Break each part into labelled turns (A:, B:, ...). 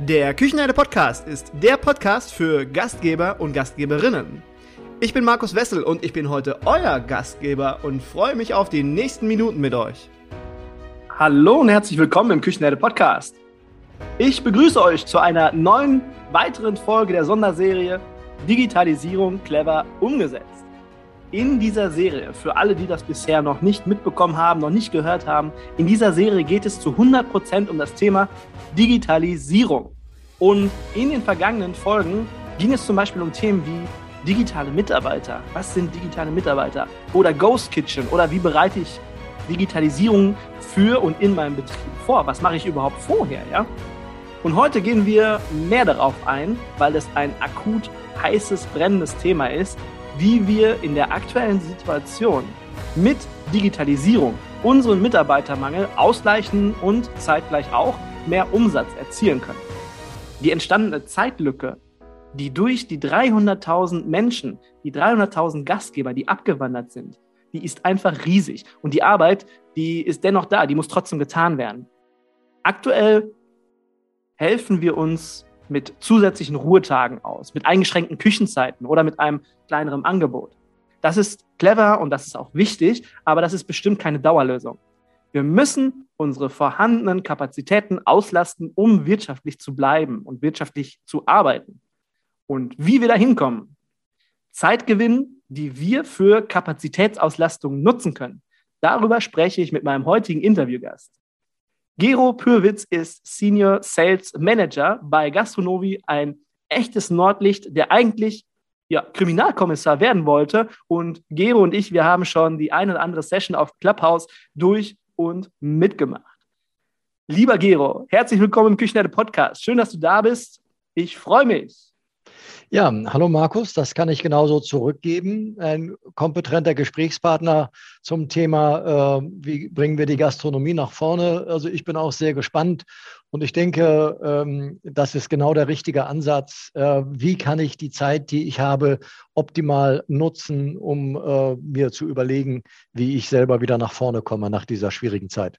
A: Der Küchenherde Podcast ist der Podcast für Gastgeber und Gastgeberinnen. Ich bin Markus Wessel und ich bin heute euer Gastgeber und freue mich auf die nächsten Minuten mit euch. Hallo und herzlich willkommen im Küchenherde Podcast. Ich begrüße euch zu einer neuen weiteren Folge der Sonderserie Digitalisierung clever umgesetzt. In dieser Serie, für alle, die das bisher noch nicht mitbekommen haben, noch nicht gehört haben, in dieser Serie geht es zu 100 Prozent um das Thema Digitalisierung. Und in den vergangenen Folgen ging es zum Beispiel um Themen wie digitale Mitarbeiter. Was sind digitale Mitarbeiter? Oder Ghost Kitchen? Oder wie bereite ich Digitalisierung für und in meinem Betrieb vor? Was mache ich überhaupt vorher? Ja? Und heute gehen wir mehr darauf ein, weil es ein akut heißes, brennendes Thema ist, wie wir in der aktuellen Situation mit Digitalisierung unseren Mitarbeitermangel ausgleichen und zeitgleich auch mehr Umsatz erzielen können. Die entstandene Zeitlücke, die durch die 300.000 Menschen, die 300.000 Gastgeber, die abgewandert sind, die ist einfach riesig. Und die Arbeit, die ist dennoch da, die muss trotzdem getan werden. Aktuell helfen wir uns mit zusätzlichen Ruhetagen aus, mit eingeschränkten Küchenzeiten oder mit einem kleineren Angebot. Das ist clever und das ist auch wichtig, aber das ist bestimmt keine Dauerlösung. Wir müssen unsere vorhandenen Kapazitäten auslasten, um wirtschaftlich zu bleiben und wirtschaftlich zu arbeiten. Und wie wir da hinkommen, Zeitgewinn, die wir für Kapazitätsauslastung nutzen können. Darüber spreche ich mit meinem heutigen Interviewgast. Gero Pürwitz ist Senior Sales Manager bei Gastronomie, ein echtes Nordlicht, der eigentlich ja, Kriminalkommissar werden wollte. Und Gero und ich, wir haben schon die eine oder andere Session auf Clubhouse durch und mitgemacht. Lieber Gero, herzlich willkommen im Küchenherde Podcast. Schön, dass du da bist. Ich freue mich.
B: Ja, hallo Markus, das kann ich genauso zurückgeben. Ein kompetenter Gesprächspartner zum Thema, äh, wie bringen wir die Gastronomie nach vorne. Also ich bin auch sehr gespannt und ich denke, ähm, das ist genau der richtige Ansatz. Äh, wie kann ich die Zeit, die ich habe, optimal nutzen, um äh, mir zu überlegen, wie ich selber wieder nach vorne komme nach dieser schwierigen Zeit?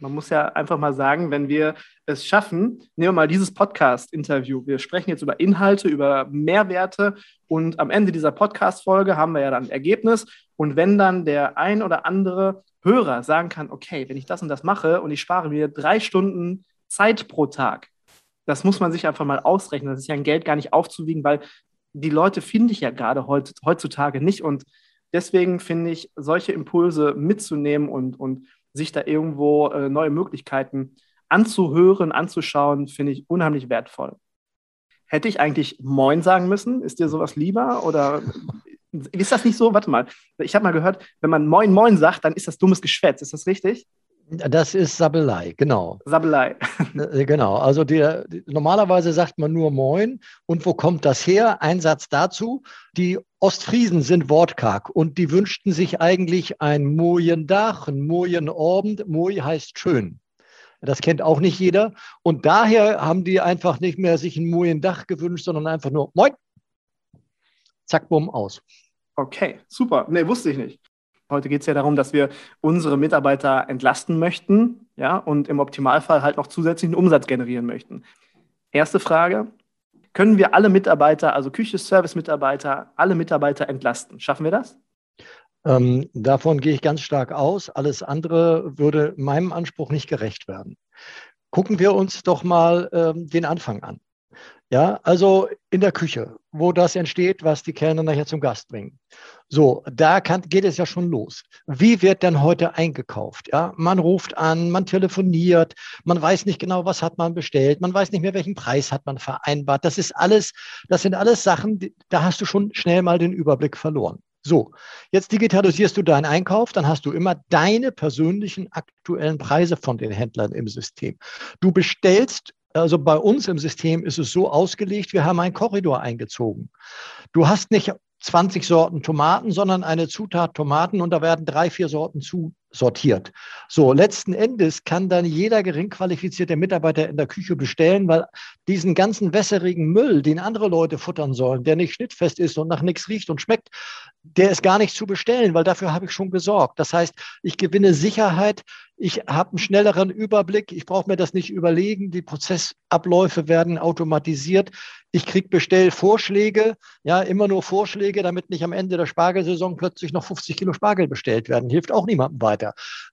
A: Man muss ja einfach mal sagen, wenn wir es schaffen, nehmen wir mal dieses Podcast-Interview. Wir sprechen jetzt über Inhalte, über Mehrwerte und am Ende dieser Podcast-Folge haben wir ja dann ein Ergebnis. Und wenn dann der ein oder andere Hörer sagen kann, okay, wenn ich das und das mache und ich spare mir drei Stunden Zeit pro Tag, das muss man sich einfach mal ausrechnen. Das ist ja ein Geld gar nicht aufzuwiegen, weil die Leute finde ich ja gerade heutzutage nicht. Und deswegen finde ich, solche Impulse mitzunehmen und, und sich da irgendwo äh, neue Möglichkeiten anzuhören, anzuschauen, finde ich unheimlich wertvoll. Hätte ich eigentlich Moin sagen müssen? Ist dir sowas lieber? Oder ist das nicht so? Warte mal. Ich habe mal gehört, wenn man Moin Moin sagt, dann ist das dummes Geschwätz. Ist das richtig?
B: Das ist Sabelei, genau.
A: Sabelei.
B: Äh, genau. Also die, normalerweise sagt man nur Moin. Und wo kommt das her? Ein Satz dazu. Die Ostfriesen sind wortkarg und die wünschten sich eigentlich ein Mojen Dach, ein Mojen Abend. Moj heißt schön. Das kennt auch nicht jeder. Und daher haben die einfach nicht mehr sich ein Mojen Dach gewünscht, sondern einfach nur Moin. Zack, bumm, aus.
A: Okay, super. Nee, wusste ich nicht. Heute geht es ja darum, dass wir unsere Mitarbeiter entlasten möchten ja, und im Optimalfall halt noch zusätzlichen Umsatz generieren möchten. Erste Frage, können wir alle Mitarbeiter, also Küche-Service-Mitarbeiter, alle Mitarbeiter entlasten? Schaffen wir das?
B: Ähm, davon gehe ich ganz stark aus. Alles andere würde meinem Anspruch nicht gerecht werden. Gucken wir uns doch mal ähm, den Anfang an. Ja, also in der Küche, wo das entsteht, was die Kellner nachher zum Gast bringen. So, da kann, geht es ja schon los. Wie wird denn heute eingekauft? Ja, man ruft an, man telefoniert, man weiß nicht genau, was hat man bestellt, man weiß nicht mehr, welchen Preis hat man vereinbart. Das ist alles, das sind alles Sachen, da hast du schon schnell mal den Überblick verloren. So, jetzt digitalisierst du deinen Einkauf, dann hast du immer deine persönlichen aktuellen Preise von den Händlern im System. Du bestellst also bei uns im System ist es so ausgelegt, wir haben einen Korridor eingezogen. Du hast nicht 20 Sorten Tomaten, sondern eine Zutat Tomaten und da werden drei, vier Sorten zu sortiert. So, letzten Endes kann dann jeder gering qualifizierte Mitarbeiter in der Küche bestellen, weil diesen ganzen wässerigen Müll, den andere Leute futtern sollen, der nicht schnittfest ist und nach nichts riecht und schmeckt, der ist gar nicht zu bestellen, weil dafür habe ich schon gesorgt. Das heißt, ich gewinne Sicherheit, ich habe einen schnelleren Überblick, ich brauche mir das nicht überlegen, die Prozessabläufe werden automatisiert, ich kriege Bestellvorschläge, ja, immer nur Vorschläge, damit nicht am Ende der Spargelsaison plötzlich noch 50 Kilo Spargel bestellt werden. Hilft auch niemandem weiter.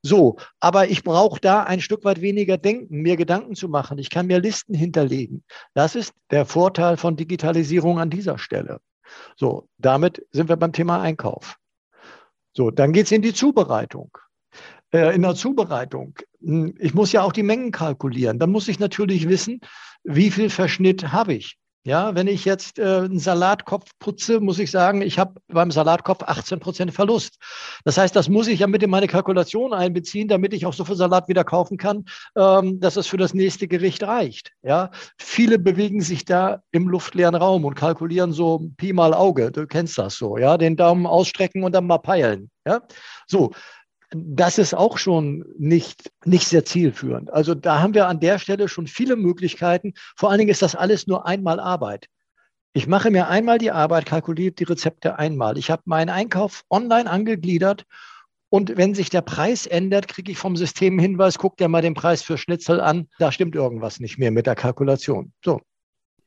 B: So, aber ich brauche da ein Stück weit weniger Denken, mir Gedanken zu machen. Ich kann mir Listen hinterlegen. Das ist der Vorteil von Digitalisierung an dieser Stelle. So, damit sind wir beim Thema Einkauf. So, dann geht es in die Zubereitung. Äh, in der Zubereitung, hm, ich muss ja auch die Mengen kalkulieren. Dann muss ich natürlich wissen, wie viel Verschnitt habe ich. Ja, wenn ich jetzt äh, einen Salatkopf putze, muss ich sagen, ich habe beim Salatkopf 18 Prozent Verlust. Das heißt, das muss ich ja mit in meine Kalkulation einbeziehen, damit ich auch so viel Salat wieder kaufen kann, ähm, dass es für das nächste Gericht reicht. Ja, viele bewegen sich da im luftleeren Raum und kalkulieren so Pi mal Auge. Du kennst das so, ja, den Daumen ausstrecken und dann mal peilen. Ja, so das ist auch schon nicht, nicht sehr zielführend. Also da haben wir an der Stelle schon viele Möglichkeiten. Vor allen Dingen ist das alles nur einmal Arbeit. Ich mache mir einmal die Arbeit, kalkuliere die Rezepte einmal. Ich habe meinen Einkauf online angegliedert und wenn sich der Preis ändert, kriege ich vom System einen Hinweis, guck dir mal den Preis für Schnitzel an, da stimmt irgendwas nicht mehr mit der Kalkulation. So.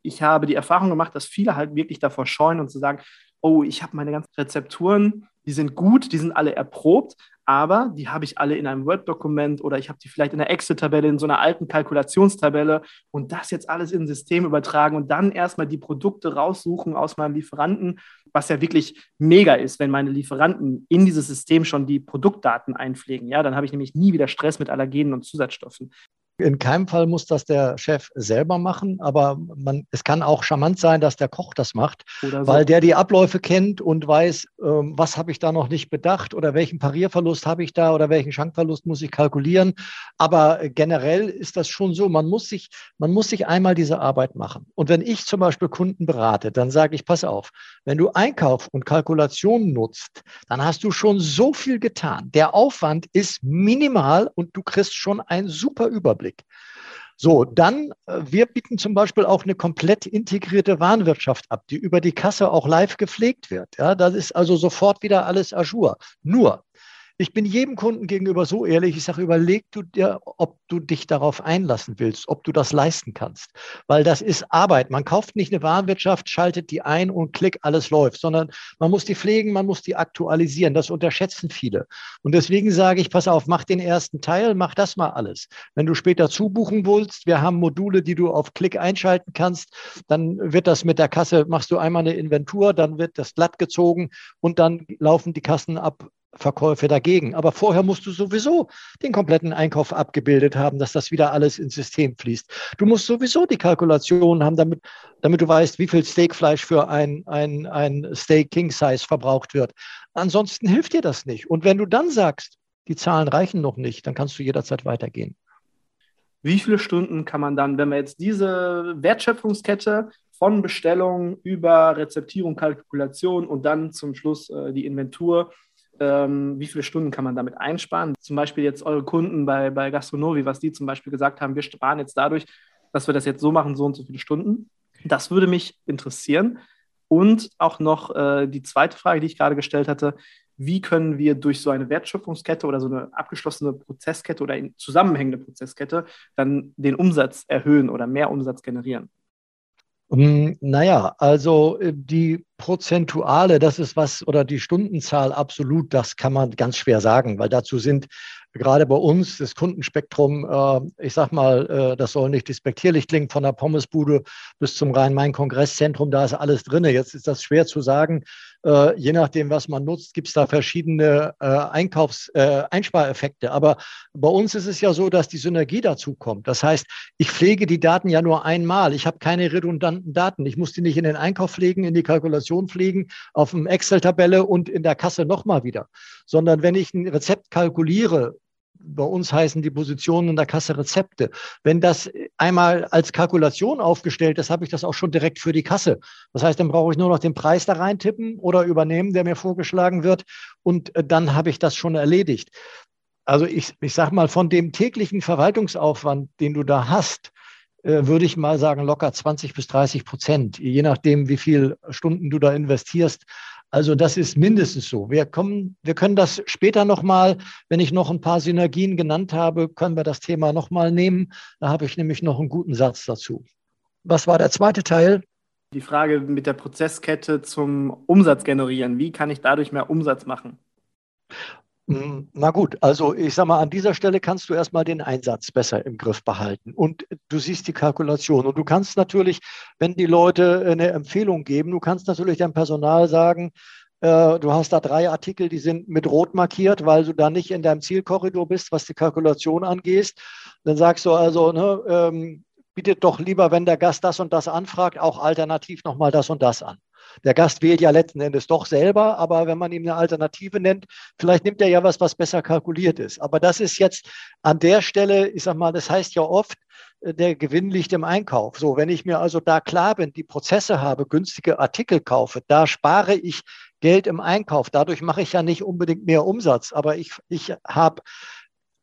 A: Ich habe die Erfahrung gemacht, dass viele halt wirklich davor scheuen und zu sagen, oh, ich habe meine ganzen Rezepturen, die sind gut, die sind alle erprobt, aber die habe ich alle in einem Word-Dokument oder ich habe die vielleicht in einer Excel-Tabelle, in so einer alten Kalkulationstabelle und das jetzt alles in ein System übertragen und dann erstmal die Produkte raussuchen aus meinem Lieferanten, was ja wirklich mega ist, wenn meine Lieferanten in dieses System schon die Produktdaten einpflegen. Ja, dann habe ich nämlich nie wieder Stress mit Allergenen und Zusatzstoffen.
B: In keinem Fall muss das der Chef selber machen, aber man, es kann auch charmant sein, dass der Koch das macht, so. weil der die Abläufe kennt und weiß, ähm, was habe ich da noch nicht bedacht oder welchen Parierverlust habe ich da oder welchen Schankverlust muss ich kalkulieren. Aber generell ist das schon so, man muss sich, man muss sich einmal diese Arbeit machen. Und wenn ich zum Beispiel Kunden berate, dann sage ich, pass auf, wenn du Einkauf und Kalkulation nutzt, dann hast du schon so viel getan. Der Aufwand ist minimal und du kriegst schon einen super Überblick. Überblick. So, dann, äh, wir bieten zum Beispiel auch eine komplett integrierte Warenwirtschaft ab, die über die Kasse auch live gepflegt wird. Ja, das ist also sofort wieder alles Azure. Nur, ich bin jedem Kunden gegenüber so ehrlich, ich sage, überleg du dir, ob du dich darauf einlassen willst, ob du das leisten kannst. Weil das ist Arbeit. Man kauft nicht eine Warenwirtschaft, schaltet die ein und klick, alles läuft, sondern man muss die pflegen, man muss die aktualisieren. Das unterschätzen viele. Und deswegen sage ich, pass auf, mach den ersten Teil, mach das mal alles. Wenn du später zubuchen willst, wir haben Module, die du auf Klick einschalten kannst, dann wird das mit der Kasse, machst du einmal eine Inventur, dann wird das glatt gezogen und dann laufen die Kassen ab Verkäufe dagegen. Aber vorher musst du sowieso den kompletten Einkauf abgebildet haben, dass das wieder alles ins System fließt. Du musst sowieso die Kalkulation haben, damit, damit du weißt, wie viel Steakfleisch für ein, ein, ein Steak King Size verbraucht wird. Ansonsten hilft dir das nicht. Und wenn du dann sagst, die Zahlen reichen noch nicht, dann kannst du jederzeit weitergehen.
A: Wie viele Stunden kann man dann, wenn wir jetzt diese Wertschöpfungskette von Bestellung über Rezeptierung, Kalkulation und dann zum Schluss äh, die Inventur ähm, wie viele Stunden kann man damit einsparen? Zum Beispiel jetzt eure Kunden bei, bei Gastronovi, was die zum Beispiel gesagt haben, wir sparen jetzt dadurch, dass wir das jetzt so machen, so und so viele Stunden. Das würde mich interessieren. Und auch noch äh, die zweite Frage, die ich gerade gestellt hatte, wie können wir durch so eine Wertschöpfungskette oder so eine abgeschlossene Prozesskette oder zusammenhängende Prozesskette dann den Umsatz erhöhen oder mehr Umsatz generieren?
B: Hm, naja, also äh, die Prozentuale, das ist was, oder die Stundenzahl absolut, das kann man ganz schwer sagen, weil dazu sind gerade bei uns das Kundenspektrum, äh, ich sag mal, äh, das soll nicht despektierlich klingen, von der Pommesbude bis zum Rhein-Main-Kongresszentrum, da ist alles drin. Jetzt ist das schwer zu sagen. Äh, je nachdem, was man nutzt, gibt es da verschiedene äh, Einkaufs-, äh, Einspareffekte. Aber bei uns ist es ja so, dass die Synergie dazu kommt. Das heißt, ich pflege die Daten ja nur einmal. Ich habe keine redundanten Daten. Ich muss die nicht in den Einkauf pflegen, in die Kalkulation pflegen, auf dem Excel-Tabelle und in der Kasse nochmal wieder. Sondern wenn ich ein Rezept kalkuliere, bei uns heißen die Positionen in der Kasse Rezepte. Wenn das einmal als Kalkulation aufgestellt ist, habe ich das auch schon direkt für die Kasse. Das heißt, dann brauche ich nur noch den Preis da reintippen oder übernehmen, der mir vorgeschlagen wird und äh, dann habe ich das schon erledigt. also ich, ich sage mal, von dem täglichen Verwaltungsaufwand, den du da hast, äh, würde ich mal sagen, locker 20 bis 30 Prozent, je nachdem, wie viele Stunden du da investierst. Also das ist mindestens so. Wir kommen, wir können das später nochmal, wenn ich noch ein paar Synergien genannt habe, können wir das Thema nochmal nehmen. Da habe ich nämlich noch einen guten Satz dazu. Was war der zweite Teil?
A: Die Frage mit der Prozesskette zum Umsatz generieren. Wie kann ich dadurch mehr Umsatz machen?
B: Hm, na gut, also ich sage mal, an dieser Stelle kannst du erstmal den Einsatz besser im Griff behalten und du siehst die Kalkulation und du kannst natürlich, wenn die Leute eine Empfehlung geben, du kannst natürlich deinem Personal sagen, äh, du hast da drei Artikel, die sind mit rot markiert, weil du da nicht in deinem Zielkorridor bist, was die Kalkulation angeht. Dann sagst du also, ne, ähm, bietet doch lieber, wenn der Gast das und das anfragt, auch alternativ nochmal das und das an. Der Gast wählt ja letzten Endes doch selber, aber wenn man ihm eine Alternative nennt, vielleicht nimmt er ja was, was besser kalkuliert ist. Aber das ist jetzt an der Stelle, ich sag mal, das heißt ja oft, äh, der Gewinn liegt im Einkauf. So, wenn ich mir also da klar bin, die Prozesse habe, günstige Artikel kaufe, da spare ich Geld im Einkauf. Dadurch mache ich ja nicht unbedingt mehr Umsatz, aber ich, ich habe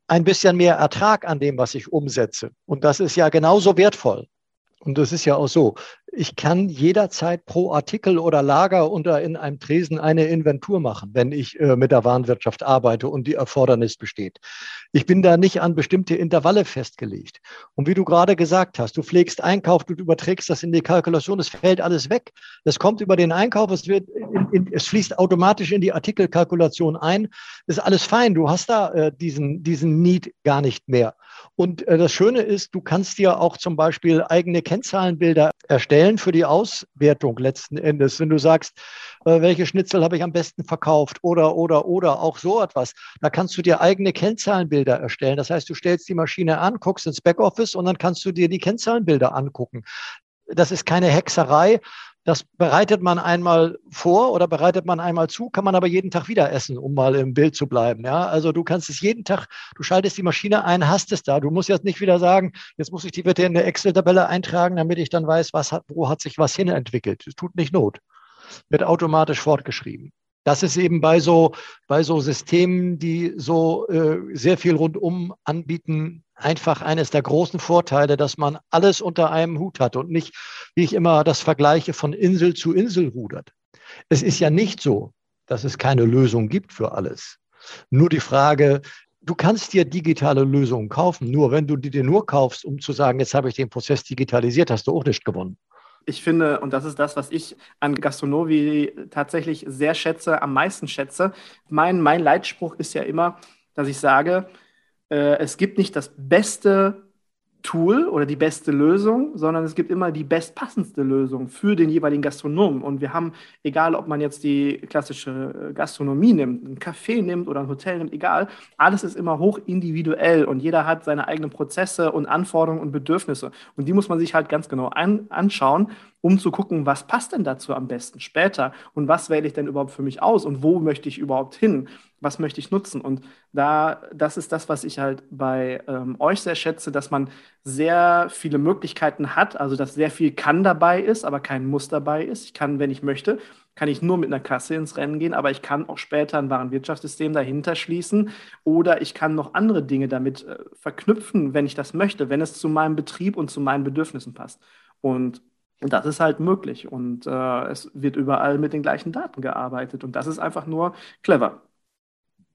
B: ein bisschen mehr Ertrag an dem, was ich umsetze. Und das ist ja genauso wertvoll. Und das ist ja auch so ich kann jederzeit pro Artikel oder Lager unter in einem Tresen eine Inventur machen, wenn ich äh, mit der Warenwirtschaft arbeite und die Erfordernis besteht. Ich bin da nicht an bestimmte Intervalle festgelegt. Und wie du gerade gesagt hast, du pflegst Einkauf, du überträgst das in die Kalkulation, es fällt alles weg. Das kommt über den Einkauf, es wird, in, in, es fließt automatisch in die Artikelkalkulation ein. Ist alles fein. Du hast da äh, diesen, diesen Need gar nicht mehr. Und äh, das Schöne ist, du kannst dir auch zum Beispiel eigene Kennzahlenbilder erstellen für die Auswertung letzten Endes. Wenn du sagst, äh, welche Schnitzel habe ich am besten verkauft oder, oder, oder auch so etwas, da kannst du dir eigene Kennzahlenbilder erstellen. Das heißt, du stellst die Maschine an, guckst ins Backoffice und dann kannst du dir die Kennzahlenbilder angucken. Das ist keine Hexerei, das bereitet man einmal vor oder bereitet man einmal zu, kann man aber jeden Tag wieder essen, um mal im Bild zu bleiben. Ja, also du kannst es jeden Tag, du schaltest die Maschine ein, hast es da. Du musst jetzt nicht wieder sagen, jetzt muss ich die bitte in eine Excel-Tabelle eintragen, damit ich dann weiß, was hat, wo hat sich was hin entwickelt. Es tut nicht Not. Wird automatisch fortgeschrieben. Das ist eben bei so, bei so Systemen, die so äh, sehr viel rundum anbieten, einfach eines der großen Vorteile, dass man alles unter einem Hut hat und nicht, wie ich immer das vergleiche, von Insel zu Insel rudert. Es ist ja nicht so, dass es keine Lösung gibt für alles. Nur die Frage, du kannst dir digitale Lösungen kaufen, nur wenn du die dir nur kaufst, um zu sagen, jetzt habe ich den Prozess digitalisiert, hast du auch nicht gewonnen.
A: Ich finde, und das ist das, was ich an Gastronomie tatsächlich sehr schätze, am meisten schätze. Mein, mein Leitspruch ist ja immer, dass ich sage, äh, es gibt nicht das beste Tool oder die beste Lösung, sondern es gibt immer die bestpassendste Lösung für den jeweiligen Gastronomen. Und wir haben, egal ob man jetzt die klassische äh, Gastronomie nimmt, ein Café nimmt oder ein Hotel nimmt, egal, alles ist immer hoch individuell und jeder hat seine eigenen Prozesse und Anforderungen und Bedürfnisse. Und die muss man sich halt ganz genau an, anschauen, um zu gucken, was passt denn dazu am besten später und was wähle ich denn überhaupt für mich aus und wo möchte ich überhaupt hin was möchte ich nutzen? Und da, das ist das, was ich halt bei ähm, euch sehr schätze, dass man sehr viele Möglichkeiten hat, also dass sehr viel kann dabei ist, aber kein Muss dabei ist. Ich kann, wenn ich möchte, kann ich nur mit einer Kasse ins Rennen gehen, aber ich kann auch später ein Warenwirtschaftssystem dahinter schließen oder ich kann noch andere Dinge damit äh, verknüpfen, wenn ich das möchte, wenn es zu meinem Betrieb und zu meinen Bedürfnissen passt. Und das ist halt möglich und äh, es wird überall mit den gleichen Daten gearbeitet und das ist einfach nur clever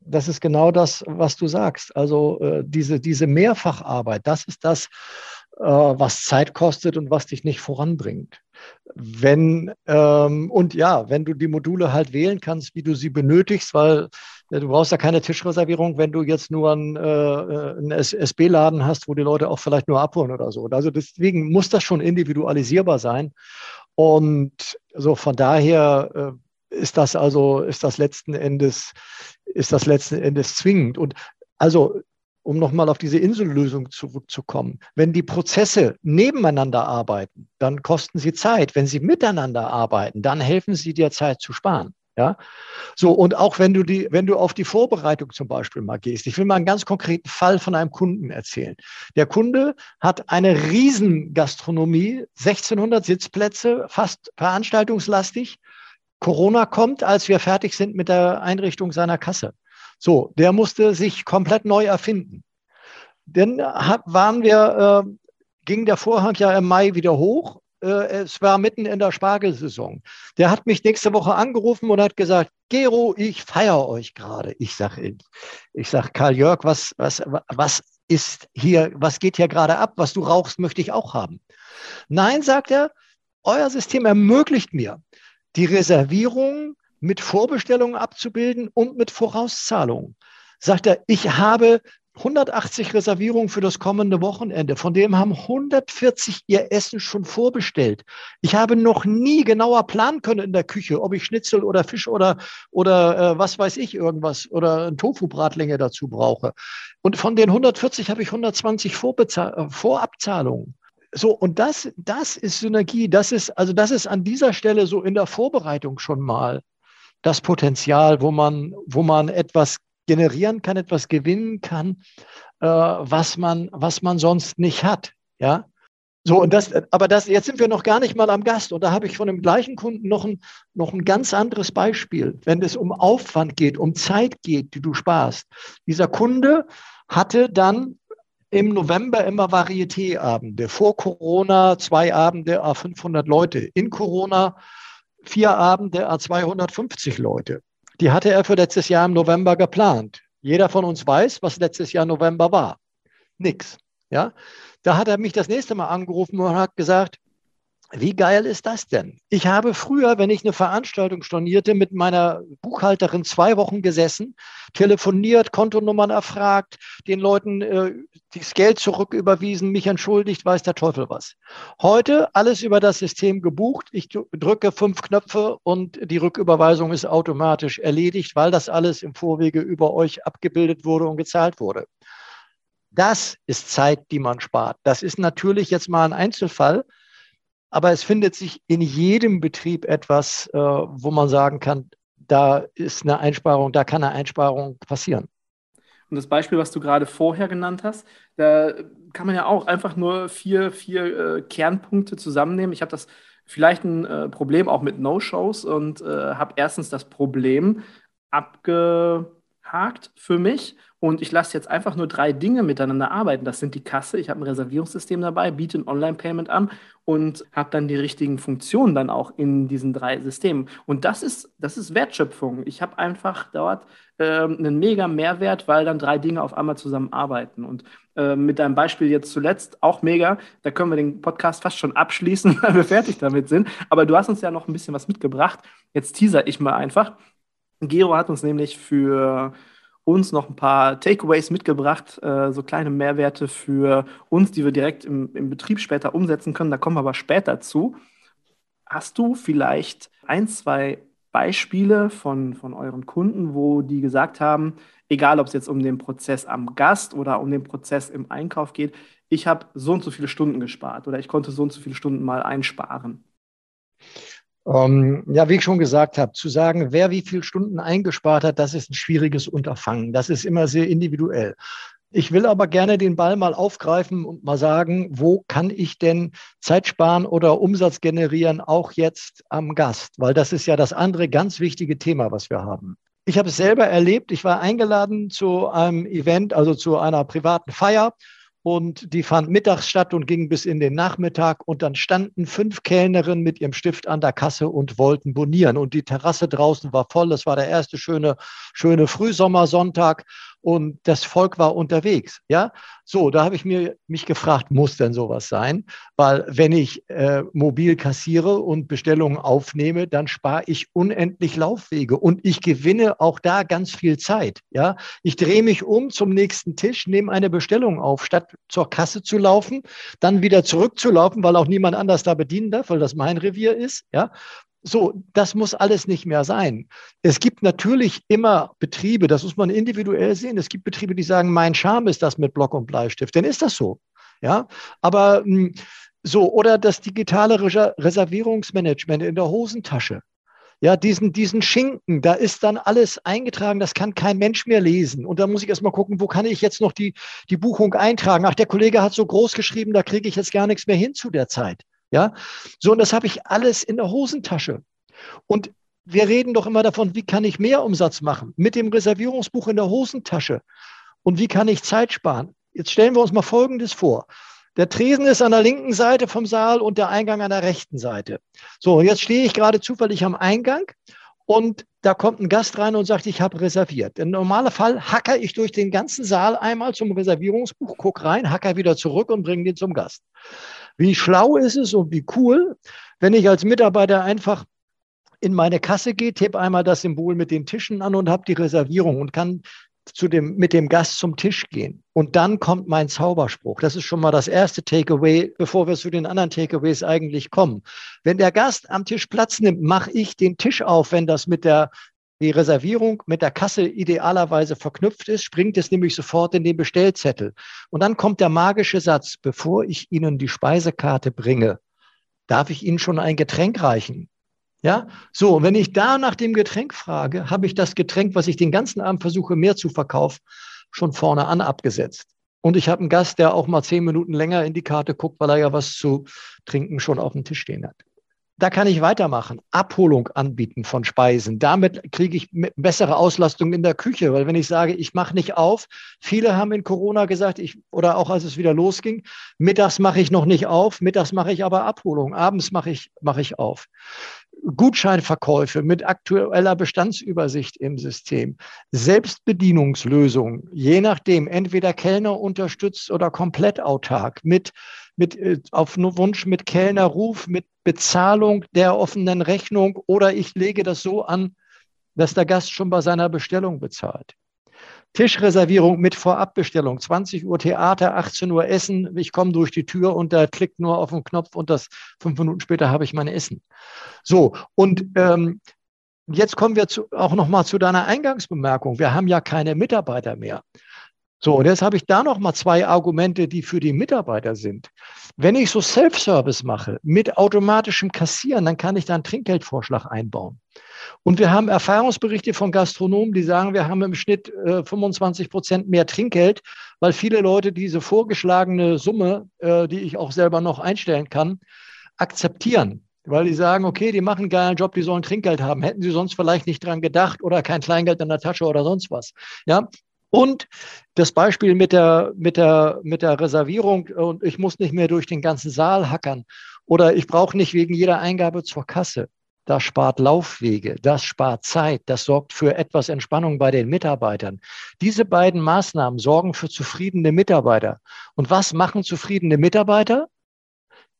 B: das ist genau das, was du sagst. Also äh, diese, diese Mehrfacharbeit, das ist das, äh, was Zeit kostet und was dich nicht voranbringt. Wenn, ähm, und ja, wenn du die Module halt wählen kannst, wie du sie benötigst, weil du brauchst ja keine Tischreservierung, wenn du jetzt nur einen, äh, einen SB-Laden hast, wo die Leute auch vielleicht nur abholen oder so. Also deswegen muss das schon individualisierbar sein. Und so von daher äh, ist das also, ist das letzten Endes, ist das letzten Endes zwingend. Und also, um nochmal auf diese Insellösung zurückzukommen, wenn die Prozesse nebeneinander arbeiten, dann kosten sie Zeit. Wenn sie miteinander arbeiten, dann helfen sie dir Zeit zu sparen. Ja, so und auch wenn du die, wenn du auf die Vorbereitung zum Beispiel mal gehst, ich will mal einen ganz konkreten Fall von einem Kunden erzählen. Der Kunde hat eine Riesengastronomie, 1600 Sitzplätze, fast veranstaltungslastig Corona kommt, als wir fertig sind mit der Einrichtung seiner Kasse. So, der musste sich komplett neu erfinden. Dann waren wir, äh, ging der Vorhang ja im Mai wieder hoch. Äh, es war mitten in der Spargelsaison. Der hat mich nächste Woche angerufen und hat gesagt, Gero, ich feiere euch gerade. Ich sage, ich sag, Karl Jörg, was, was, was ist hier, was geht hier gerade ab? Was du rauchst, möchte ich auch haben. Nein, sagt er, euer System ermöglicht mir, die Reservierung mit Vorbestellungen abzubilden und mit Vorauszahlungen. Sagt er, ich habe 180 Reservierungen für das kommende Wochenende. Von dem haben 140 ihr Essen schon vorbestellt. Ich habe noch nie genauer planen können in der Küche, ob ich Schnitzel oder Fisch oder, oder äh, was weiß ich irgendwas oder ein Tofu-Bratlinge dazu brauche. Und von den 140 habe ich 120 Vorbezahl äh, Vorabzahlungen. So, und das, das ist Synergie. Das ist, also das ist an dieser Stelle so in der Vorbereitung schon mal das Potenzial, wo man, wo man etwas generieren kann, etwas gewinnen kann, äh, was, man, was man sonst nicht hat. Ja. So, und das, aber das, jetzt sind wir noch gar nicht mal am Gast. Und da habe ich von dem gleichen Kunden noch ein, noch ein ganz anderes Beispiel, wenn es um Aufwand geht, um Zeit geht, die du sparst. Dieser Kunde hatte dann im November immer Varieté-Abende. Vor Corona zwei Abende, a 500 Leute. In Corona vier Abende, a 250 Leute die hatte er für letztes Jahr im November geplant. Jeder von uns weiß, was letztes Jahr November war. Nix. Ja? Da hat er mich das nächste Mal angerufen und hat gesagt, wie geil ist das denn? Ich habe früher, wenn ich eine Veranstaltung stornierte, mit meiner Buchhalterin zwei Wochen gesessen, telefoniert, Kontonummern erfragt, den Leuten äh, das Geld zurücküberwiesen, mich entschuldigt, weiß der Teufel was. Heute alles über das System gebucht. Ich drücke fünf Knöpfe und die Rücküberweisung ist automatisch erledigt, weil das alles im Vorwege über euch abgebildet wurde und gezahlt wurde. Das ist Zeit, die man spart. Das ist natürlich jetzt mal ein Einzelfall. Aber es findet sich in jedem Betrieb etwas, äh, wo man sagen kann, da ist eine Einsparung, da kann eine Einsparung passieren.
A: Und das Beispiel, was du gerade vorher genannt hast, da kann man ja auch einfach nur vier, vier äh, Kernpunkte zusammennehmen. Ich habe das vielleicht ein äh, Problem auch mit No-Shows und äh, habe erstens das Problem abgehakt für mich und ich lasse jetzt einfach nur drei Dinge miteinander arbeiten. Das sind die Kasse, ich habe ein Reservierungssystem dabei, biete ein Online-Payment an und habe dann die richtigen Funktionen dann auch in diesen drei Systemen. Und das ist, das ist Wertschöpfung. Ich habe einfach dort äh, einen mega Mehrwert, weil dann drei Dinge auf einmal zusammenarbeiten. Und äh, mit deinem Beispiel jetzt zuletzt auch mega. Da können wir den Podcast fast schon abschließen, weil wir fertig damit sind. Aber du hast uns ja noch ein bisschen was mitgebracht. Jetzt teaser ich mal einfach. Gero hat uns nämlich für uns noch ein paar Takeaways mitgebracht, äh, so kleine Mehrwerte für uns, die wir direkt im, im Betrieb später umsetzen können. Da kommen wir aber später zu. Hast du vielleicht ein, zwei Beispiele von, von euren Kunden, wo die gesagt haben, egal ob es jetzt um den Prozess am Gast oder um den Prozess im Einkauf geht, ich habe so und so viele Stunden gespart oder ich konnte so und so viele Stunden mal einsparen?
B: Ähm, ja, wie ich schon gesagt habe, zu sagen, wer wie viele Stunden eingespart hat, das ist ein schwieriges Unterfangen. Das ist immer sehr individuell. Ich will aber gerne den Ball mal aufgreifen und mal sagen, wo kann ich denn Zeit sparen oder Umsatz generieren, auch jetzt am Gast? Weil das ist ja das andere ganz wichtige Thema, was wir haben. Ich habe es selber erlebt. Ich war eingeladen zu einem Event, also zu einer privaten Feier und die fand mittags statt und ging bis in den Nachmittag. Und dann standen fünf Kellnerinnen mit ihrem Stift an der Kasse und wollten bonieren. Und die Terrasse draußen war voll. Das war der erste schöne, schöne Frühsommersonntag und das Volk war unterwegs. Ja, so, da habe ich mir mich gefragt, muss denn sowas sein? Weil wenn ich äh, mobil kassiere und Bestellungen aufnehme, dann spare ich unendlich Laufwege und ich gewinne auch da ganz viel Zeit. Ja, ich drehe mich um zum nächsten Tisch, nehme eine Bestellung auf, statt zur Kasse zu laufen, dann wieder zurückzulaufen, weil auch niemand anders da bedienen darf, weil das mein Revier ist. Ja, so, das muss alles nicht mehr sein. Es gibt natürlich immer Betriebe, das muss man individuell sehen. Es gibt Betriebe, die sagen, mein Charme ist das mit Block und Bleistift. Dann ist das so. Ja, aber hm, so, oder das digitale Reservierungsmanagement in der Hosentasche. Ja, diesen, diesen Schinken, da ist dann alles eingetragen, das kann kein Mensch mehr lesen. Und da muss ich erstmal gucken, wo kann ich jetzt noch die, die Buchung eintragen? Ach, der Kollege hat so groß geschrieben, da kriege ich jetzt gar nichts mehr hin zu der Zeit. Ja, so und das habe ich alles in der Hosentasche. Und wir reden doch immer davon, wie kann ich mehr Umsatz machen mit dem Reservierungsbuch in der Hosentasche und wie kann ich Zeit sparen. Jetzt stellen wir uns mal Folgendes vor. Der Tresen ist an der linken Seite vom Saal und der Eingang an der rechten Seite. So, jetzt stehe ich gerade zufällig am Eingang und da kommt ein Gast rein und sagt, ich habe reserviert. Im normalen Fall hacker ich durch den ganzen Saal einmal zum Reservierungsbuch, guck rein, hacker wieder zurück und bringe den zum Gast. Wie schlau ist es und wie cool, wenn ich als Mitarbeiter einfach in meine Kasse gehe, tippe einmal das Symbol mit den Tischen an und habe die Reservierung und kann zu dem, mit dem Gast zum Tisch gehen. Und dann kommt mein Zauberspruch. Das ist schon mal das erste Takeaway, bevor wir zu den anderen Takeaways eigentlich kommen. Wenn der Gast am Tisch Platz nimmt, mache ich den Tisch auf, wenn das mit der die Reservierung mit der Kasse idealerweise verknüpft ist, springt es nämlich sofort in den Bestellzettel. Und dann kommt der magische Satz, bevor ich Ihnen die Speisekarte bringe, darf ich Ihnen schon ein Getränk reichen. Ja, so, wenn ich da nach dem Getränk frage, habe ich das Getränk, was ich den ganzen Abend versuche, mehr zu verkaufen, schon vorne an abgesetzt. Und ich habe einen Gast, der auch mal zehn Minuten länger in die Karte guckt, weil er ja was zu trinken schon auf dem Tisch stehen hat. Da kann ich weitermachen. Abholung anbieten von Speisen. Damit kriege ich bessere Auslastung in der Küche, weil wenn ich sage, ich mache nicht auf, viele haben in Corona gesagt, ich, oder auch als es wieder losging, mittags mache ich noch nicht auf, mittags mache ich aber Abholung, abends mache ich, mache ich auf. Gutscheinverkäufe mit aktueller Bestandsübersicht im System, Selbstbedienungslösungen, je nachdem, entweder Kellner unterstützt oder komplett autark, mit, mit äh, auf Wunsch mit Kellnerruf, mit Bezahlung der offenen Rechnung oder ich lege das so an, dass der Gast schon bei seiner Bestellung bezahlt. Tischreservierung mit Vorabbestellung. 20 Uhr Theater, 18 Uhr Essen. Ich komme durch die Tür und da klickt nur auf den Knopf und das fünf Minuten später habe ich mein Essen. So, und ähm, jetzt kommen wir zu, auch noch mal zu deiner Eingangsbemerkung. Wir haben ja keine Mitarbeiter mehr. So, und jetzt habe ich da noch mal zwei Argumente, die für die Mitarbeiter sind. Wenn ich so Self-Service mache mit automatischem Kassieren, dann kann ich da einen Trinkgeldvorschlag einbauen. Und wir haben Erfahrungsberichte von Gastronomen, die sagen, wir haben im Schnitt äh, 25 Prozent mehr Trinkgeld, weil viele Leute diese vorgeschlagene Summe, äh, die ich auch selber noch einstellen kann, akzeptieren. Weil die sagen, okay, die machen einen geilen Job, die sollen Trinkgeld haben. Hätten sie sonst vielleicht nicht dran gedacht oder kein Kleingeld in der Tasche oder sonst was. Ja, und das Beispiel mit der, mit der, mit der Reservierung und ich muss nicht mehr durch den ganzen Saal hackern oder ich brauche nicht wegen jeder Eingabe zur Kasse. Das spart Laufwege, das spart Zeit, das sorgt für etwas Entspannung bei den Mitarbeitern. Diese beiden Maßnahmen sorgen für zufriedene Mitarbeiter. Und was machen zufriedene Mitarbeiter?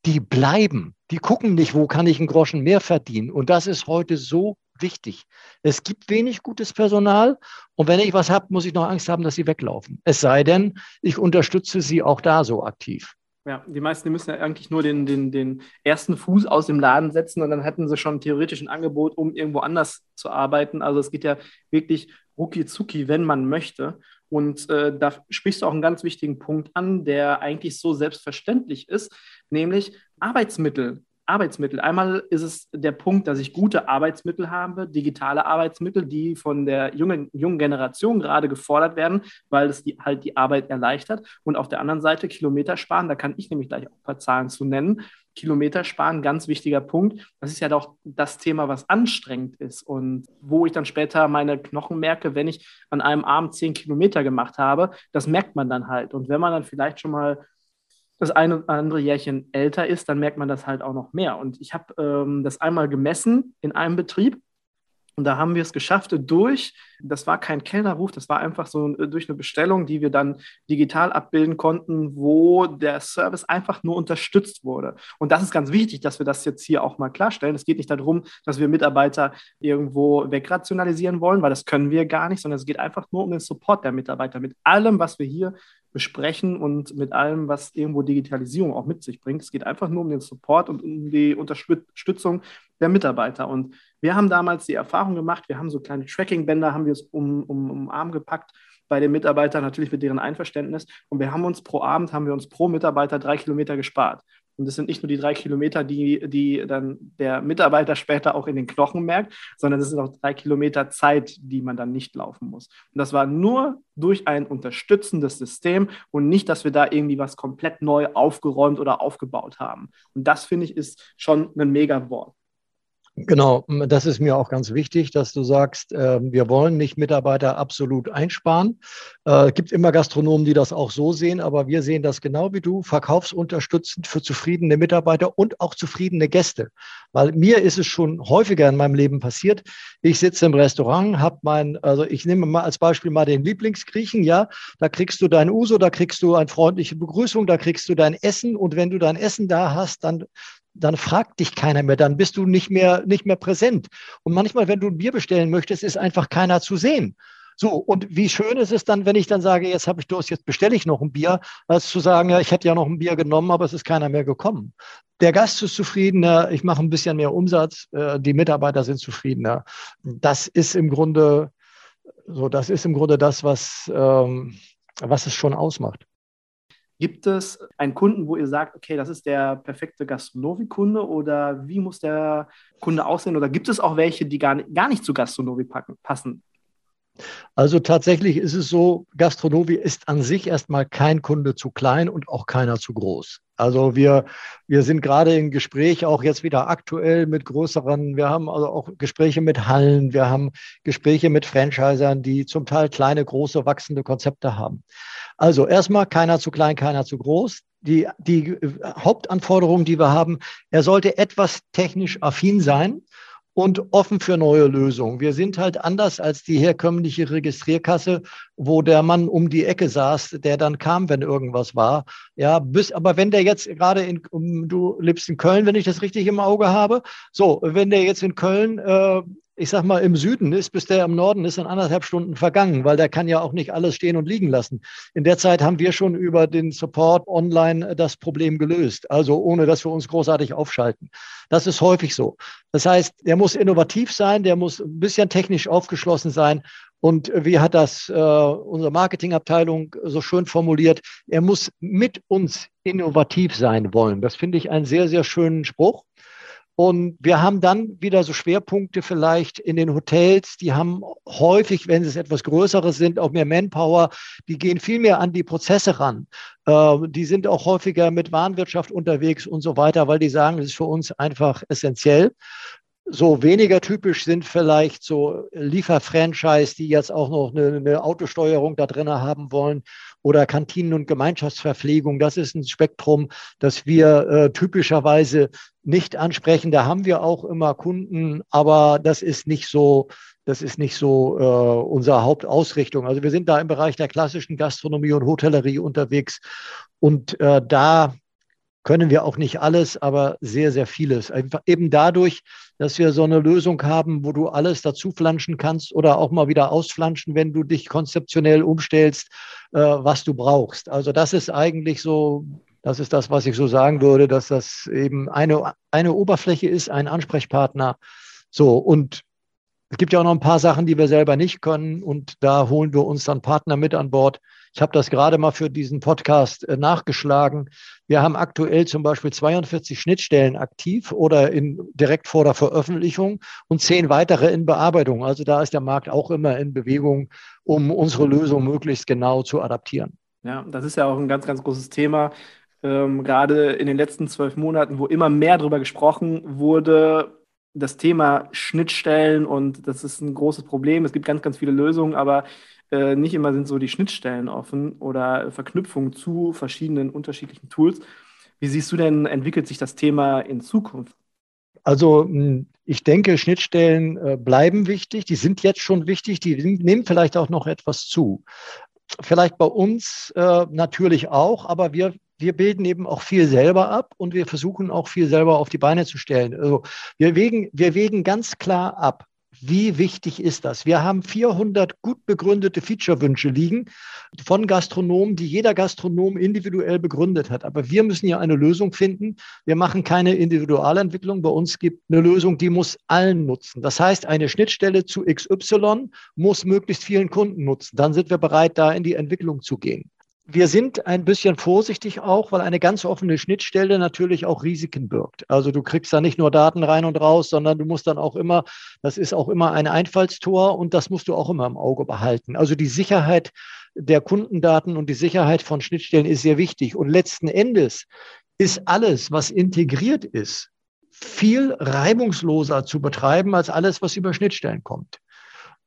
B: Die bleiben, die gucken nicht, wo kann ich einen Groschen mehr verdienen. Und das ist heute so wichtig. Es gibt wenig gutes Personal und wenn ich was habe, muss ich noch Angst haben, dass sie weglaufen. Es sei denn, ich unterstütze sie auch da so aktiv.
A: Ja, die meisten die müssen ja eigentlich nur den, den, den ersten Fuß aus dem Laden setzen und dann hätten sie schon theoretisch ein Angebot, um irgendwo anders zu arbeiten. Also es geht ja wirklich rucki zucki, wenn man möchte. Und äh, da sprichst du auch einen ganz wichtigen Punkt an, der eigentlich so selbstverständlich ist, nämlich Arbeitsmittel. Arbeitsmittel. Einmal ist es der Punkt, dass ich gute Arbeitsmittel habe, digitale Arbeitsmittel, die von der jungen, jungen Generation gerade gefordert werden, weil es die, halt die Arbeit erleichtert. Und auf der anderen Seite Kilometer sparen, da kann ich nämlich gleich auch ein paar Zahlen zu nennen. Kilometer sparen, ganz wichtiger Punkt. Das ist ja doch das Thema, was anstrengend ist und wo ich dann später meine Knochen merke, wenn ich an einem Abend zehn Kilometer gemacht habe, das merkt man dann halt. Und wenn man dann vielleicht schon mal das eine oder andere Jährchen älter ist, dann merkt man das halt auch noch mehr. Und ich habe ähm, das einmal gemessen in einem Betrieb und da haben wir es geschafft durch, das war kein Kellnerruf, das war einfach so äh, durch eine Bestellung, die wir dann digital abbilden konnten, wo der Service einfach nur unterstützt wurde. Und das ist ganz wichtig, dass wir das jetzt hier auch mal klarstellen. Es geht nicht darum, dass wir Mitarbeiter irgendwo wegrationalisieren wollen, weil das können wir gar nicht, sondern es geht einfach nur um den Support der Mitarbeiter mit allem, was wir hier besprechen und mit allem, was irgendwo Digitalisierung auch mit sich bringt. Es geht einfach nur um den Support und um die Unterstützung der Mitarbeiter. Und wir haben damals die Erfahrung gemacht, wir haben so kleine Tracking-Bänder, haben wir es um, um, um Arm gepackt bei den Mitarbeitern, natürlich mit deren Einverständnis. Und wir haben uns pro Abend, haben wir uns pro Mitarbeiter drei Kilometer gespart. Und das sind nicht nur die drei Kilometer, die, die dann der Mitarbeiter später auch in den Knochen merkt, sondern das sind auch drei Kilometer Zeit, die man dann nicht laufen muss. Und das war nur durch ein unterstützendes System und nicht, dass wir da irgendwie was komplett neu aufgeräumt oder aufgebaut haben. Und das finde ich ist schon ein mega Wort.
B: Genau, das ist mir auch ganz wichtig, dass du sagst, äh, wir wollen nicht Mitarbeiter absolut einsparen. Es äh, gibt immer Gastronomen, die das auch so sehen, aber wir sehen das genau wie du, verkaufsunterstützend für zufriedene Mitarbeiter und auch zufriedene Gäste. Weil mir ist es schon häufiger in meinem Leben passiert. Ich sitze im Restaurant, habe mein, also ich nehme mal als Beispiel mal den Lieblingsgriechen, ja, da kriegst du dein Uso, da kriegst du eine freundliche Begrüßung, da kriegst du dein Essen und wenn du dein Essen da hast, dann dann fragt dich keiner mehr, dann bist du nicht mehr, nicht mehr präsent. Und manchmal, wenn du ein Bier bestellen möchtest, ist einfach keiner zu sehen. So, und wie schön ist es dann, wenn ich dann sage, jetzt habe ich Durst, jetzt bestelle ich noch ein Bier, als zu sagen, ja, ich hätte ja noch ein Bier genommen, aber es ist keiner mehr gekommen. Der Gast ist zufriedener, ich mache ein bisschen mehr Umsatz, äh, die Mitarbeiter sind zufriedener. Das ist im Grunde so, das ist im Grunde das, was, ähm, was es schon ausmacht.
A: Gibt es einen Kunden, wo ihr sagt, okay, das ist der perfekte Gastronomie-Kunde oder wie muss der Kunde aussehen? Oder gibt es auch welche, die gar nicht, gar nicht zu Gastronomie passen?
B: Also tatsächlich ist es so, Gastronomie ist an sich erstmal kein Kunde zu klein und auch keiner zu groß. Also wir, wir sind gerade im Gespräch auch jetzt wieder aktuell mit größeren, wir haben also auch Gespräche mit Hallen, wir haben Gespräche mit Franchisern, die zum Teil kleine, große, wachsende Konzepte haben. Also erstmal keiner zu klein, keiner zu groß. Die, die Hauptanforderung, die wir haben, er sollte etwas technisch affin sein und offen für neue Lösungen. Wir sind halt anders als die herkömmliche Registrierkasse, wo der Mann um die Ecke saß, der dann kam, wenn irgendwas war. Ja, bis, aber wenn der jetzt gerade in, du lebst in Köln, wenn ich das richtig im Auge habe, so, wenn der jetzt in Köln äh, ich sag mal, im Süden ist, bis der im Norden ist, in anderthalb Stunden vergangen, weil der kann ja auch nicht alles stehen und liegen lassen. In der Zeit haben wir schon über den Support online das Problem gelöst, also ohne dass wir uns großartig aufschalten. Das ist häufig so. Das heißt, der muss innovativ sein, der muss ein bisschen technisch aufgeschlossen sein. Und wie hat das äh, unsere Marketingabteilung so schön formuliert? Er muss mit uns innovativ sein wollen. Das finde ich einen sehr, sehr schönen Spruch. Und wir haben dann wieder so Schwerpunkte vielleicht in den Hotels, die haben häufig, wenn es etwas Größeres sind, auch mehr Manpower, die gehen viel mehr an die Prozesse ran. Äh, die sind auch häufiger mit Warenwirtschaft unterwegs und so weiter, weil die sagen, das ist für uns einfach essentiell. So weniger typisch sind vielleicht so Lieferfranchise, die jetzt auch noch eine, eine Autosteuerung da drin haben wollen oder Kantinen- und Gemeinschaftsverpflegung. Das ist ein Spektrum, das wir äh, typischerweise nicht ansprechen. Da haben wir auch immer Kunden, aber das ist nicht so, das ist nicht so äh, unsere Hauptausrichtung. Also wir sind da im Bereich der klassischen Gastronomie und Hotellerie unterwegs und äh, da können wir auch nicht alles, aber sehr, sehr vieles. Eben dadurch, dass wir so eine Lösung haben, wo du alles dazu flanschen kannst oder auch mal wieder ausflanschen, wenn du dich konzeptionell umstellst, äh, was du brauchst. Also das ist eigentlich so, das ist das, was ich so sagen würde, dass das eben eine, eine Oberfläche ist, ein Ansprechpartner. So, und es gibt ja auch noch ein paar Sachen, die wir selber nicht können und da holen wir uns dann Partner mit an Bord, ich habe das gerade mal für diesen Podcast äh, nachgeschlagen. Wir haben aktuell zum Beispiel 42 Schnittstellen aktiv oder in, direkt vor der Veröffentlichung und zehn weitere in Bearbeitung. Also da ist der Markt auch immer in Bewegung, um unsere Lösung möglichst genau zu adaptieren.
A: Ja, das ist ja auch ein ganz, ganz großes Thema. Ähm, gerade in den letzten zwölf Monaten, wo immer mehr darüber gesprochen wurde, das Thema Schnittstellen und das ist ein großes Problem. Es gibt ganz, ganz viele Lösungen, aber äh, nicht immer sind so die Schnittstellen offen oder Verknüpfungen zu verschiedenen unterschiedlichen Tools. Wie siehst du denn, entwickelt sich das Thema in Zukunft?
B: Also hm, ich denke, Schnittstellen äh, bleiben wichtig. Die sind jetzt schon wichtig. Die nehmen vielleicht auch noch etwas zu. Vielleicht bei uns äh, natürlich auch, aber wir, wir bilden eben auch viel selber ab und wir versuchen auch viel selber auf die Beine zu stellen. Also wir wägen, wir wägen ganz klar ab, wie wichtig ist das? Wir haben 400 gut begründete Feature-Wünsche liegen von Gastronomen, die jeder Gastronom individuell begründet hat. Aber wir müssen ja eine Lösung finden. Wir machen keine Individualentwicklung. Bei uns gibt eine Lösung, die muss allen nutzen. Das heißt, eine Schnittstelle zu XY muss möglichst vielen Kunden nutzen. Dann sind wir bereit, da in die Entwicklung zu gehen. Wir sind ein bisschen vorsichtig auch, weil eine ganz offene Schnittstelle natürlich auch Risiken birgt. Also du kriegst da nicht nur Daten rein und raus, sondern du musst dann auch immer, das ist auch immer ein Einfallstor und das musst du auch immer im Auge behalten. Also die Sicherheit der Kundendaten und die Sicherheit von Schnittstellen ist sehr wichtig. Und letzten Endes ist alles, was integriert ist, viel reibungsloser zu betreiben als alles, was über Schnittstellen kommt.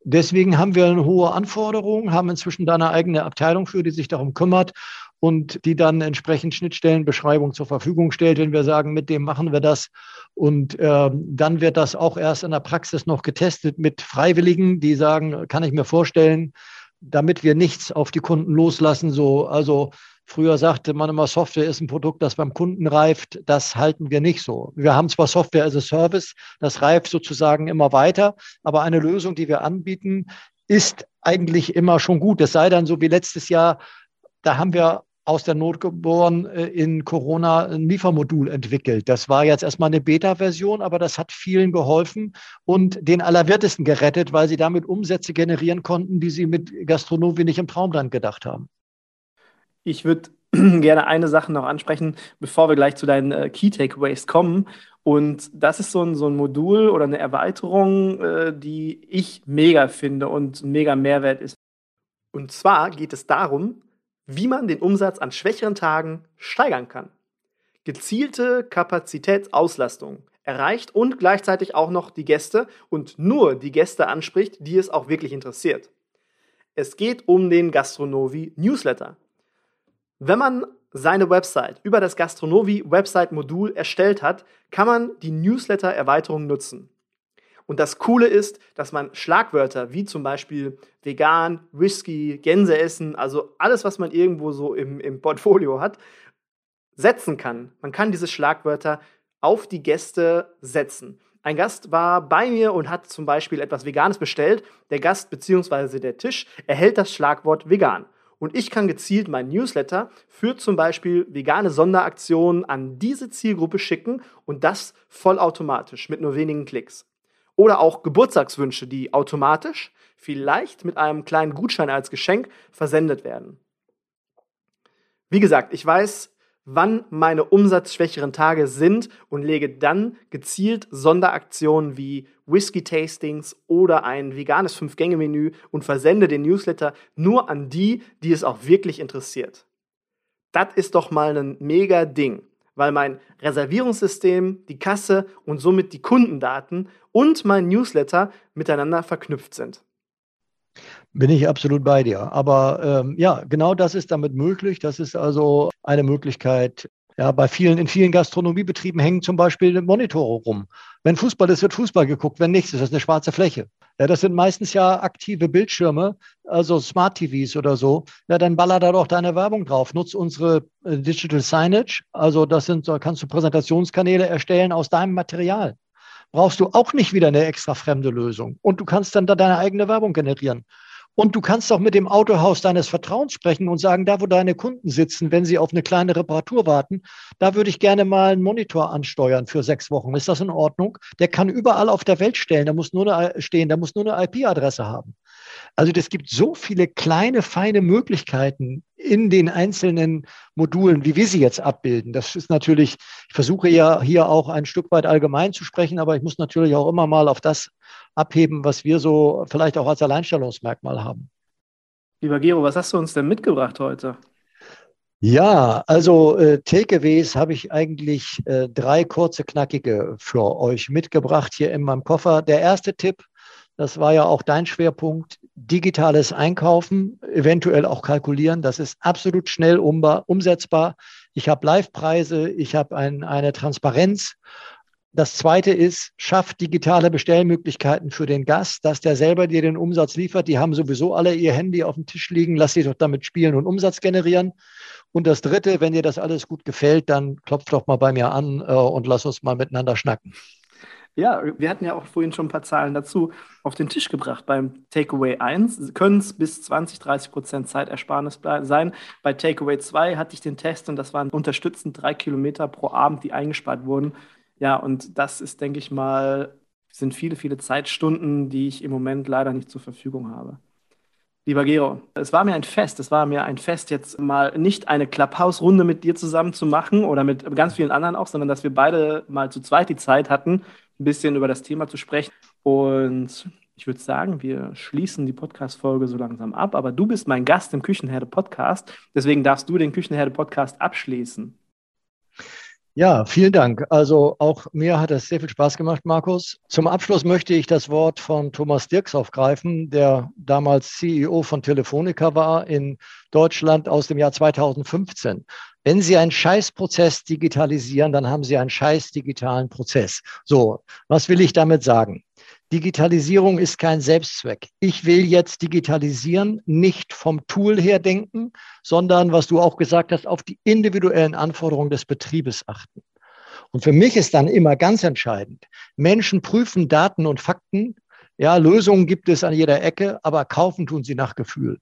B: Deswegen haben wir eine hohe Anforderung, haben inzwischen da eine eigene Abteilung für, die sich darum kümmert und die dann entsprechend Schnittstellenbeschreibung zur Verfügung stellt, wenn wir sagen, mit dem machen wir das. Und äh, dann wird das auch erst in der Praxis noch getestet mit Freiwilligen, die sagen, kann ich mir vorstellen, damit wir nichts auf die Kunden loslassen. So, also Früher sagte man immer, Software ist ein Produkt, das beim Kunden reift. Das halten wir nicht so. Wir haben zwar Software as a Service, das reift sozusagen immer weiter, aber eine Lösung, die wir anbieten, ist eigentlich immer schon gut. Es sei dann so wie letztes Jahr, da haben wir aus der Not geboren äh, in Corona ein Liefermodul entwickelt. Das war jetzt erstmal eine Beta-Version, aber das hat vielen geholfen und den Allerwertesten gerettet, weil sie damit Umsätze generieren konnten, die sie mit Gastronomie nicht im Traumland gedacht haben.
A: Ich würde gerne eine Sache noch ansprechen, bevor wir gleich zu deinen äh, Key Takeaways kommen. Und das ist so ein, so ein Modul oder eine Erweiterung, äh, die ich mega finde und mega Mehrwert ist. Und zwar geht es darum, wie man den Umsatz an schwächeren Tagen steigern kann. Gezielte Kapazitätsauslastung erreicht und gleichzeitig auch noch die Gäste und nur die Gäste anspricht, die es auch wirklich interessiert. Es geht um den Gastronovi Newsletter. Wenn man seine Website über das Gastronovi Website Modul erstellt hat, kann man die Newsletter Erweiterung nutzen. Und das Coole ist, dass man Schlagwörter wie zum Beispiel vegan, Whisky, Gänse essen, also alles, was man irgendwo so im, im Portfolio hat, setzen kann. Man kann diese Schlagwörter auf die Gäste setzen. Ein Gast war bei mir und hat zum Beispiel etwas Veganes bestellt. Der Gast bzw. der Tisch erhält das Schlagwort vegan. Und ich kann gezielt mein Newsletter für zum Beispiel vegane Sonderaktionen an diese Zielgruppe schicken und das vollautomatisch mit nur wenigen Klicks. Oder auch Geburtstagswünsche, die automatisch, vielleicht mit einem kleinen Gutschein als Geschenk, versendet werden. Wie gesagt, ich weiß, wann meine umsatzschwächeren Tage sind und lege dann gezielt Sonderaktionen wie Whisky-Tastings oder ein veganes Fünf-Gänge-Menü und versende den Newsletter nur an die, die es auch wirklich interessiert. Das ist doch mal ein mega Ding, weil mein Reservierungssystem, die Kasse und somit die Kundendaten und mein Newsletter miteinander verknüpft sind.
B: Bin ich absolut bei dir. Aber ähm, ja, genau das ist damit möglich. Das ist also eine Möglichkeit. Ja, bei vielen, in vielen Gastronomiebetrieben hängen zum Beispiel Monitore rum. Wenn Fußball ist, wird Fußball geguckt. Wenn nichts ist, das eine schwarze Fläche. Ja, das sind meistens ja aktive Bildschirme, also Smart TVs oder so. Ja, dann baller da doch deine Werbung drauf. Nutz unsere äh, Digital Signage. Also das sind, da kannst du Präsentationskanäle erstellen aus deinem Material. Brauchst du auch nicht wieder eine extra fremde Lösung. Und du kannst dann da deine eigene Werbung generieren. Und du kannst auch mit dem Autohaus deines Vertrauens sprechen und sagen, da wo deine Kunden sitzen, wenn sie auf eine kleine Reparatur warten, da würde ich gerne mal einen Monitor ansteuern für sechs Wochen. Ist das in Ordnung? Der kann überall auf der Welt stellen, der muss nur eine, stehen, der muss nur eine IP-Adresse haben. Also es gibt so viele kleine, feine Möglichkeiten in den einzelnen Modulen, wie wir sie jetzt abbilden. Das ist natürlich, ich versuche ja hier auch ein Stück weit allgemein zu sprechen, aber ich muss natürlich auch immer mal auf das abheben, was wir so vielleicht auch als Alleinstellungsmerkmal haben.
A: Lieber Gero, was hast du uns denn mitgebracht heute?
B: Ja, also äh, Takeaways habe ich eigentlich äh, drei kurze, knackige für euch mitgebracht hier in meinem Koffer. Der erste Tipp, das war ja auch dein Schwerpunkt, digitales Einkaufen, eventuell auch kalkulieren. Das ist absolut schnell umsetzbar. Ich habe Live-Preise, ich habe ein, eine Transparenz das zweite ist, schafft digitale Bestellmöglichkeiten für den Gast, dass der selber dir den Umsatz liefert. Die haben sowieso alle ihr Handy auf dem Tisch liegen. Lass sie doch damit spielen und Umsatz generieren. Und das dritte, wenn dir das alles gut gefällt, dann klopf doch mal bei mir an äh, und lass uns mal miteinander schnacken.
A: Ja, wir hatten ja auch vorhin schon ein paar Zahlen dazu auf den Tisch gebracht. Beim Takeaway 1 können es bis 20, 30 Prozent Zeitersparnis sein. Bei Takeaway 2 hatte ich den Test und das waren unterstützend drei Kilometer pro Abend, die eingespart wurden. Ja, und das ist, denke ich mal, sind viele, viele Zeitstunden, die ich im Moment leider nicht zur Verfügung habe. Lieber Gero, es war mir ein Fest. Es war mir ein Fest, jetzt mal nicht eine Clubhouse-Runde mit dir zusammen zu machen oder mit ganz vielen anderen auch, sondern dass wir beide mal zu zweit die Zeit hatten, ein bisschen über das Thema zu sprechen. Und ich würde sagen, wir schließen die Podcast-Folge so langsam ab. Aber du bist mein Gast im Küchenherde-Podcast. Deswegen darfst du den Küchenherde-Podcast abschließen.
B: Ja, vielen Dank. Also auch mir hat es sehr viel Spaß gemacht, Markus. Zum Abschluss möchte ich das Wort von Thomas Dirks aufgreifen, der damals CEO von Telefonica war in Deutschland aus dem Jahr 2015. Wenn Sie einen Scheißprozess digitalisieren, dann haben Sie einen scheiß digitalen Prozess. So, was will ich damit sagen? Digitalisierung ist kein Selbstzweck. Ich will jetzt digitalisieren, nicht vom Tool her denken, sondern, was du auch gesagt hast, auf die individuellen Anforderungen des Betriebes achten. Und für mich ist dann immer ganz entscheidend, Menschen prüfen Daten und Fakten. Ja, Lösungen gibt es an jeder Ecke, aber kaufen tun sie nach Gefühl.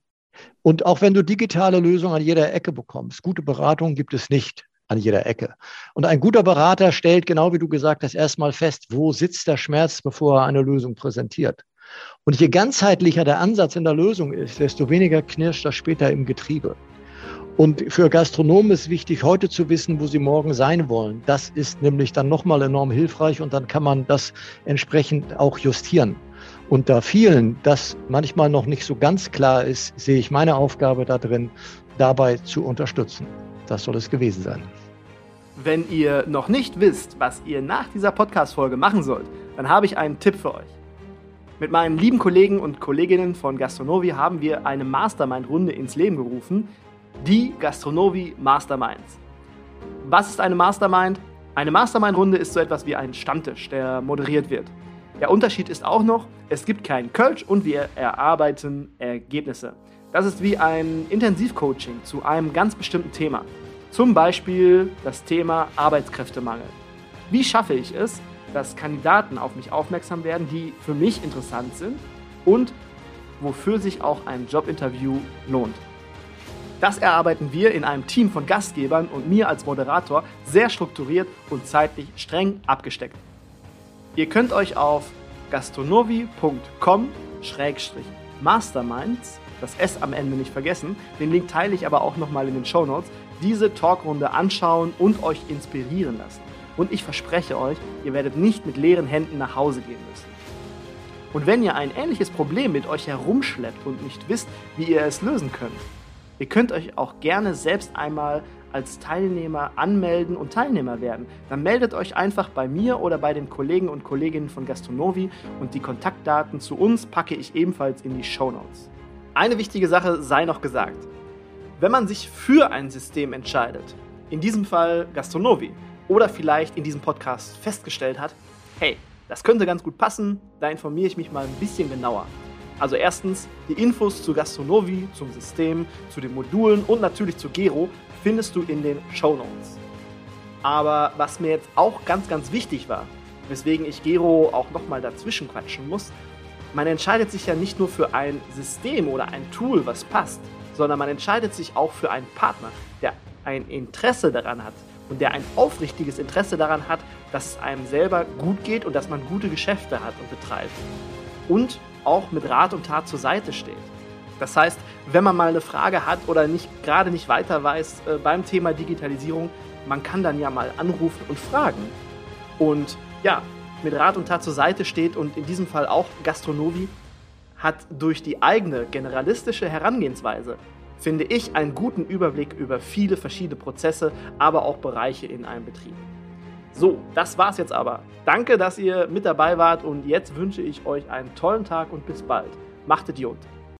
B: Und auch wenn du digitale Lösungen an jeder Ecke bekommst, gute Beratung gibt es nicht an jeder Ecke. Und ein guter Berater stellt, genau wie du gesagt hast, erstmal fest, wo sitzt der Schmerz, bevor er eine Lösung präsentiert. Und je ganzheitlicher der Ansatz in der Lösung ist, desto weniger knirscht das später im Getriebe. Und für Gastronomen ist wichtig, heute zu wissen, wo sie morgen sein wollen. Das ist nämlich dann nochmal enorm hilfreich und dann kann man das entsprechend auch justieren. Und da vielen das manchmal noch nicht so ganz klar ist, sehe ich meine Aufgabe da drin, dabei zu unterstützen. Das soll es gewesen sein.
A: Wenn ihr noch nicht wisst, was ihr nach dieser Podcast-Folge machen sollt, dann habe ich einen Tipp für euch. Mit meinen lieben Kollegen und Kolleginnen von Gastronovi haben wir eine Mastermind-Runde ins Leben gerufen, die Gastronovi Masterminds. Was ist eine Mastermind? Eine Mastermind-Runde ist so etwas wie ein Stammtisch, der moderiert wird. Der Unterschied ist auch noch, es gibt keinen Coach und wir erarbeiten Ergebnisse. Das ist wie ein Intensivcoaching zu einem ganz bestimmten Thema. Zum Beispiel das Thema Arbeitskräftemangel. Wie schaffe ich es, dass Kandidaten auf mich aufmerksam werden, die für mich interessant sind und wofür sich auch ein Jobinterview lohnt? Das erarbeiten wir in einem Team von Gastgebern und mir als Moderator sehr strukturiert und zeitlich streng abgesteckt. Ihr könnt euch auf gastronovi.com-masterminds das S am Ende nicht vergessen. Den Link teile ich aber auch nochmal in den Show Notes. Diese Talkrunde anschauen und euch inspirieren lassen. Und ich verspreche euch, ihr werdet nicht mit leeren Händen nach Hause gehen müssen. Und wenn ihr ein ähnliches Problem mit euch herumschleppt und nicht wisst, wie ihr es lösen könnt, ihr könnt euch auch gerne selbst einmal als Teilnehmer anmelden und Teilnehmer werden. Dann meldet euch einfach bei mir oder bei den Kollegen und Kolleginnen von Gastronovi und die Kontaktdaten zu uns packe ich ebenfalls in die Show Notes. Eine wichtige Sache sei noch gesagt. Wenn man sich für ein System entscheidet, in diesem Fall Gastronovi, oder vielleicht in diesem Podcast festgestellt hat, hey, das könnte ganz gut passen, da informiere ich mich mal ein bisschen genauer. Also erstens, die Infos zu Gastronovi, zum System, zu den Modulen und natürlich zu Gero findest du in den Show Notes. Aber was mir jetzt auch ganz, ganz wichtig war, weswegen ich Gero auch nochmal dazwischen quatschen muss, man entscheidet sich ja nicht nur für ein System oder ein Tool, was passt, sondern man entscheidet sich auch für einen Partner, der ein Interesse daran hat und der ein aufrichtiges Interesse daran hat, dass es einem selber gut geht und dass man gute Geschäfte hat und betreibt. Und auch mit Rat und Tat zur Seite steht. Das heißt, wenn man mal eine Frage hat oder nicht, gerade nicht weiter weiß äh, beim Thema Digitalisierung, man kann dann ja mal anrufen und fragen. Und ja, mit Rat und Tat zur Seite steht und in diesem Fall auch Gastronovi, hat durch die eigene generalistische Herangehensweise, finde ich, einen guten Überblick über viele verschiedene Prozesse, aber auch Bereiche in einem Betrieb. So, das war's jetzt aber. Danke, dass ihr mit dabei wart und jetzt wünsche ich euch einen tollen Tag und bis bald. Macht Idiot.